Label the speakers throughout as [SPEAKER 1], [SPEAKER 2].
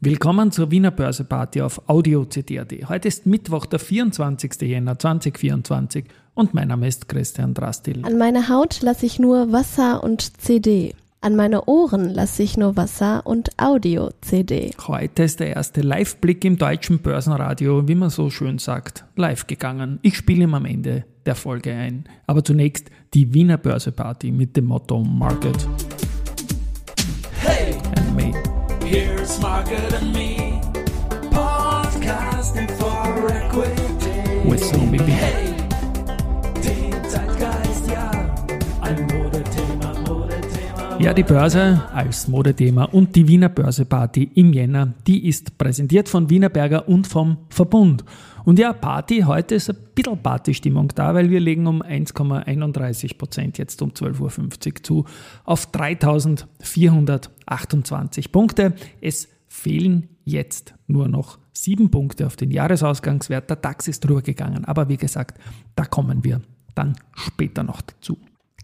[SPEAKER 1] Willkommen zur Wiener Börseparty auf Audio CD.at. Heute ist Mittwoch, der 24. Jänner 2024 und mein Name ist Christian Drastil.
[SPEAKER 2] An meine Haut lasse ich nur Wasser und CD. An meine Ohren lasse ich nur Wasser und Audio-CD.
[SPEAKER 1] Heute ist der erste Live-Blick im deutschen Börsenradio, wie man so schön sagt, live gegangen. Ich spiele ihm am Ende der Folge ein. Aber zunächst die Wiener Börseparty mit dem Motto Market
[SPEAKER 3] Margaret and me, podcasting for equity.
[SPEAKER 1] With Zombie B.
[SPEAKER 3] Hey, den Zeitgeist, ja, ein Modethema, Modethema.
[SPEAKER 1] Ja, die Börse als Modethema und die Wiener Börseparty im Jänner, die ist präsentiert von Wienerberger und vom Verbund. Und ja, Party, heute ist ein bisschen Partystimmung da, weil wir legen um 1,31 Prozent jetzt um 12.50 Uhr zu auf 3428 Punkte. Es fehlen jetzt nur noch sieben Punkte auf den Jahresausgangswert. Der DAX ist drüber gegangen, aber wie gesagt, da kommen wir dann später noch dazu.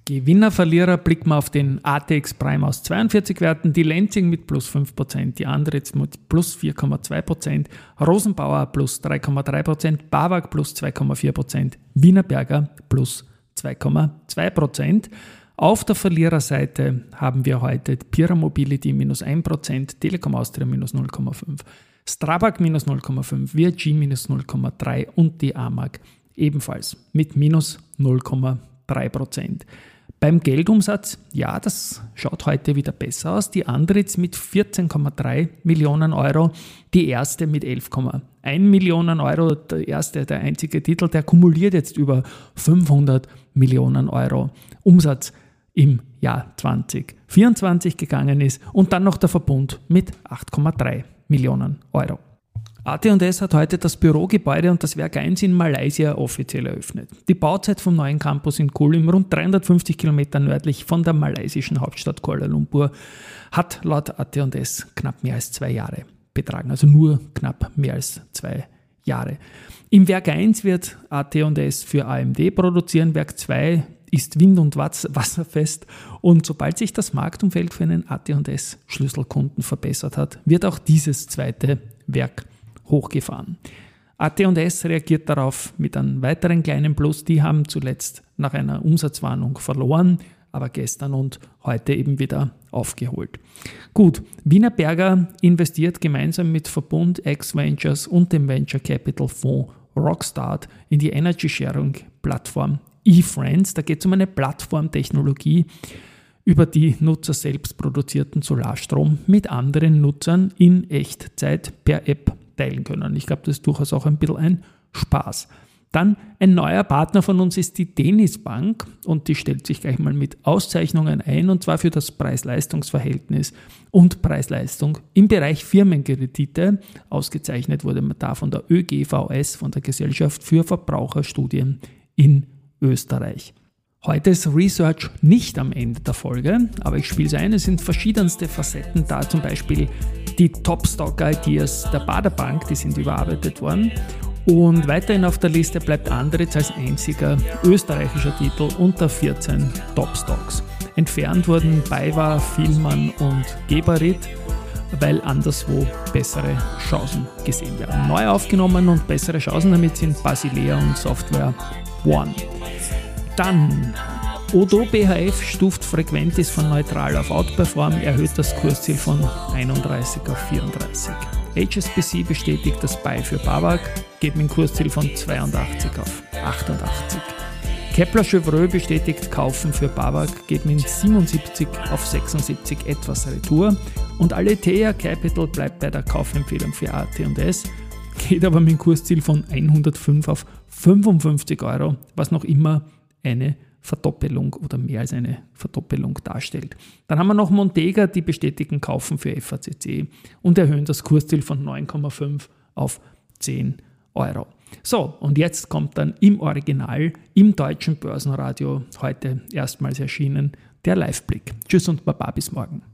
[SPEAKER 1] Gewinner, Verlierer blicken wir auf den ATX Prime aus 42 Werten, die Lenzing mit plus 5%, die Andritz mit plus 4,2%, Rosenbauer plus 3,3%, Bawag plus 2,4%, Wienerberger plus 2,2%. Auf der Verliererseite haben wir heute Pira Mobility minus 1%, Telekom Austria minus 0,5%, Strabag minus 0,5%, VIG minus 0,3% und die AMAG ebenfalls mit minus 0,3%. Beim Geldumsatz, ja, das schaut heute wieder besser aus. Die Andritz mit 14,3 Millionen Euro, die erste mit 11,1 Millionen Euro. Der erste, der einzige Titel, der kumuliert jetzt über 500 Millionen Euro Umsatz im Jahr 2024 gegangen ist. Und dann noch der Verbund mit 8,3 Millionen Euro. AT&S hat heute das Bürogebäude und das Werk 1 in Malaysia offiziell eröffnet. Die Bauzeit vom neuen Campus in Kulim, rund 350 Kilometer nördlich von der malaysischen Hauptstadt Kuala Lumpur, hat laut AT&S knapp mehr als zwei Jahre betragen, also nur knapp mehr als zwei Jahre. Im Werk 1 wird AT&S für AMD produzieren, Werk 2 ist wind- und wasserfest und sobald sich das Marktumfeld für einen AT&S Schlüsselkunden verbessert hat, wird auch dieses zweite Werk hochgefahren. AT&S reagiert darauf mit einem weiteren kleinen Plus. Die haben zuletzt nach einer Umsatzwarnung verloren, aber gestern und heute eben wieder aufgeholt. Gut, Wienerberger investiert gemeinsam mit Verbund X Ventures und dem Venture Capital Fonds Rockstart in die Energy Sharing Plattform eFriends. Da geht es um eine Plattformtechnologie, über die Nutzer selbst produzierten Solarstrom mit anderen Nutzern in Echtzeit per App teilen können. Ich glaube, das ist durchaus auch ein bisschen ein Spaß. Dann ein neuer Partner von uns ist die Denisbank und die stellt sich gleich mal mit Auszeichnungen ein und zwar für das Preis-Leistungs-Verhältnis und Preis-Leistung im Bereich Firmenkredite. Ausgezeichnet wurde man da von der ÖGVS, von der Gesellschaft für Verbraucherstudien in Österreich. Heute ist Research nicht am Ende der Folge, aber ich spiele es ein. Es sind verschiedenste Facetten da, zum Beispiel die Top-Stock-Ideas der Baderbank, die sind überarbeitet worden. Und weiterhin auf der Liste bleibt Andritz als einziger österreichischer Titel unter 14 Top-Stocks. Entfernt wurden BayWa, Vielmann und Geberit, weil anderswo bessere Chancen gesehen werden. Neu aufgenommen und bessere Chancen damit sind Basilea und Software One. Dann Odo BHF stuft Frequentis von neutral auf Outperform, erhöht das Kursziel von 31 auf 34. HSBC bestätigt das Buy für Babak, geht mit Kursziel von 82 auf 88. Kepler Chevreux bestätigt Kaufen für Babak, geht mit 77 auf 76 etwas Retour und Aletheia Capital bleibt bei der Kaufempfehlung für AT&S, geht aber mit dem Kursziel von 105 auf 55 Euro, was noch immer eine Verdoppelung oder mehr als eine Verdoppelung darstellt. Dann haben wir noch Montega, die bestätigen Kaufen für FACC und erhöhen das Kursziel von 9,5 auf 10 Euro. So, und jetzt kommt dann im Original, im deutschen Börsenradio, heute erstmals erschienen, der Liveblick. Tschüss und Baba, bis morgen.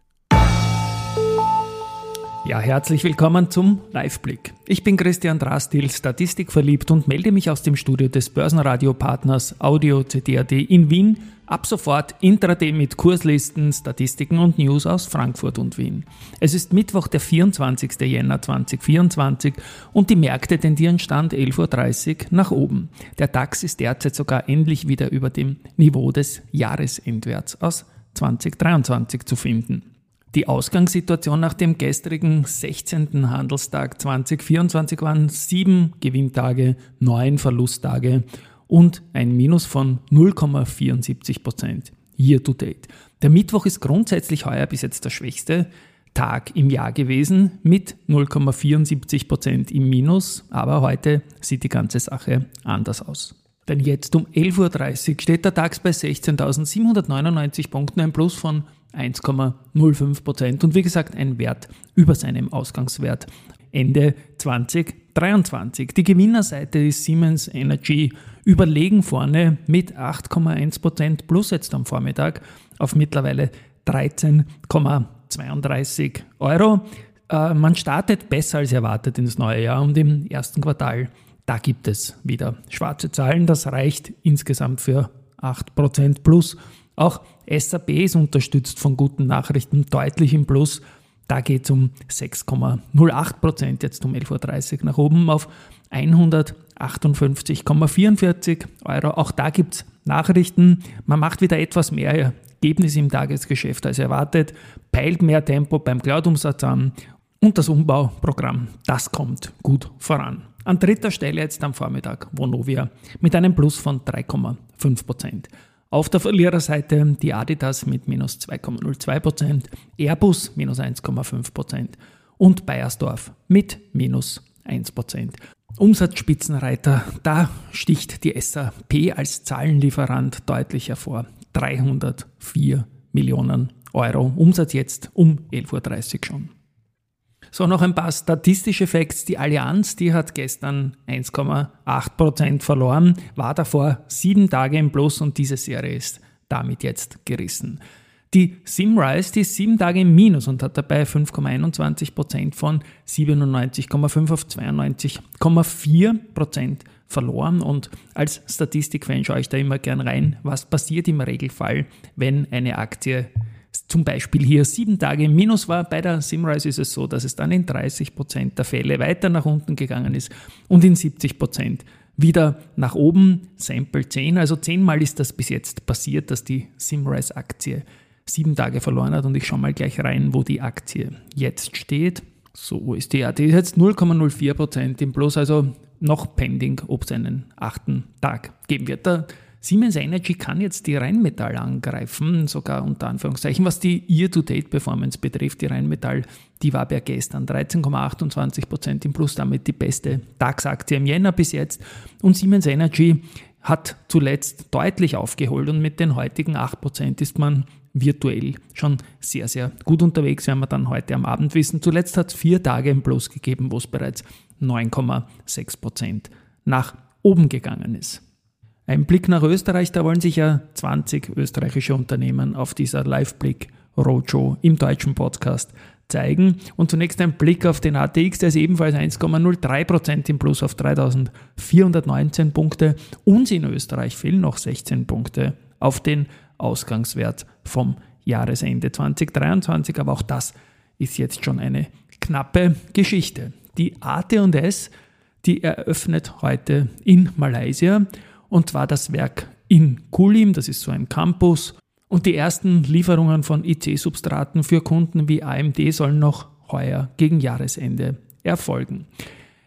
[SPEAKER 1] Ja, herzlich willkommen zum Live-Blick. Ich bin Christian Drastil, statistikverliebt und melde mich aus dem Studio des Börsenradiopartners Audio CD.at in Wien. Ab sofort Intraday mit Kurslisten, Statistiken und News aus Frankfurt und Wien. Es ist Mittwoch, der 24. Jänner 2024 und die Märkte tendieren Stand 11.30 Uhr nach oben. Der DAX ist derzeit sogar endlich wieder über dem Niveau des Jahresendwerts aus 2023 zu finden. Die Ausgangssituation nach dem gestrigen 16. Handelstag 2024 waren sieben Gewinntage, neun Verlusttage und ein Minus von 0,74 Prozent year to date. Der Mittwoch ist grundsätzlich heuer bis jetzt der schwächste Tag im Jahr gewesen mit 0,74 Prozent im Minus, aber heute sieht die ganze Sache anders aus. Denn jetzt um 11.30 Uhr steht der DAX bei 16.799 Punkten, ein Plus von 1,05 Prozent und wie gesagt ein Wert über seinem Ausgangswert Ende 2023. Die Gewinnerseite ist Siemens Energy überlegen vorne mit 8,1 Prozent plus jetzt am Vormittag auf mittlerweile 13,32 Euro. Äh, man startet besser als erwartet ins neue Jahr und im ersten Quartal, da gibt es wieder schwarze Zahlen. Das reicht insgesamt für 8 Prozent plus. Auch SAP ist unterstützt von guten Nachrichten, deutlich im Plus. Da geht es um 6,08 Prozent, jetzt um 11.30 Uhr nach oben auf 158,44 Euro. Auch da gibt es Nachrichten. Man macht wieder etwas mehr Ergebnis im Tagesgeschäft als erwartet, peilt mehr Tempo beim Cloud-Umsatz an und das Umbauprogramm, das kommt gut voran. An dritter Stelle jetzt am Vormittag Vonovia mit einem Plus von 3,5 Prozent. Auf der Verliererseite die Adidas mit minus 2,02%, Airbus minus 1,5% und Bayersdorf mit minus 1%. Umsatzspitzenreiter, da sticht die SAP als Zahlenlieferant deutlich hervor. 304 Millionen Euro. Umsatz jetzt um 11.30 Uhr schon. So, noch ein paar statistische Facts. Die Allianz, die hat gestern 1,8% verloren, war davor sieben Tage im Plus und diese Serie ist damit jetzt gerissen. Die Simrise, die ist sieben Tage im Minus und hat dabei 5,21% von 97,5 auf 92,4% verloren. Und als Statistikfan schaue ich da immer gern rein, was passiert im Regelfall, wenn eine Aktie zum Beispiel hier sieben Tage im Minus war. Bei der Simrise ist es so, dass es dann in 30 Prozent der Fälle weiter nach unten gegangen ist und in 70 Prozent wieder nach oben. Sample 10, also zehnmal ist das bis jetzt passiert, dass die Simrise-Aktie sieben Tage verloren hat und ich schaue mal gleich rein, wo die Aktie jetzt steht. So ist die, ja, die ist jetzt 0,04 Prozent im Plus, also noch pending, ob es einen achten Tag geben wird. Der Siemens Energy kann jetzt die Rheinmetall angreifen, sogar unter Anführungszeichen. Was die Year-to-Date-Performance betrifft, die Rheinmetall, die war bei gestern 13,28% im Plus, damit die beste DAX-Aktie im Jänner bis jetzt. Und Siemens Energy hat zuletzt deutlich aufgeholt und mit den heutigen 8% ist man virtuell schon sehr, sehr gut unterwegs, werden wir dann heute am Abend wissen. Zuletzt hat es vier Tage im Plus gegeben, wo es bereits 9,6% nach oben gegangen ist. Ein Blick nach Österreich, da wollen sich ja 20 österreichische Unternehmen auf dieser Live-Blick Roadshow im deutschen Podcast zeigen. Und zunächst ein Blick auf den ATX, der ist ebenfalls 1,03% im Plus auf 3419 Punkte. Uns in Österreich fehlen noch 16 Punkte auf den Ausgangswert vom Jahresende 2023, aber auch das ist jetzt schon eine knappe Geschichte. Die AT&S, die eröffnet heute in Malaysia und zwar das Werk in Kulim, das ist so ein Campus. Und die ersten Lieferungen von IC-Substraten für Kunden wie AMD sollen noch heuer gegen Jahresende erfolgen.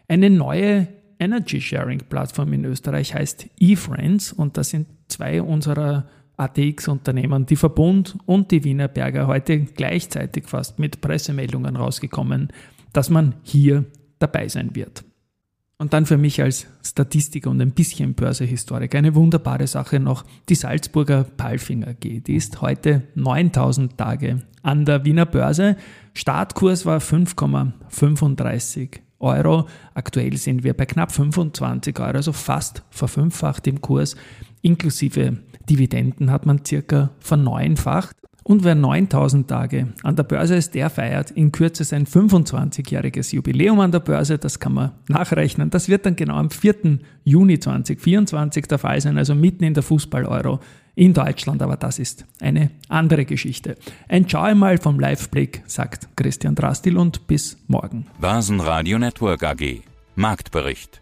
[SPEAKER 1] Eine neue Energy Sharing Plattform in Österreich heißt eFriends und das sind zwei unserer ATX-Unternehmen, die Verbund und die Wiener Berger, heute gleichzeitig fast mit Pressemeldungen rausgekommen, dass man hier dabei sein wird. Und dann für mich als Statistiker und ein bisschen Börsehistoriker eine wunderbare Sache noch, die Salzburger Palfinger AG. Die ist heute 9000 Tage an der Wiener Börse. Startkurs war 5,35 Euro. Aktuell sind wir bei knapp 25 Euro, also fast verfünffacht im Kurs. Inklusive Dividenden hat man circa verneunfacht. Und wer 9000 Tage an der Börse ist, der feiert in Kürze sein 25-jähriges Jubiläum an der Börse. Das kann man nachrechnen. Das wird dann genau am 4. Juni 2024 der Fall sein, also mitten in der Fußball-Euro in Deutschland. Aber das ist eine andere Geschichte. Ein Ciao einmal vom Live-Blick, sagt Christian Drastil und bis morgen.
[SPEAKER 4] Börsenradio Network AG. Marktbericht.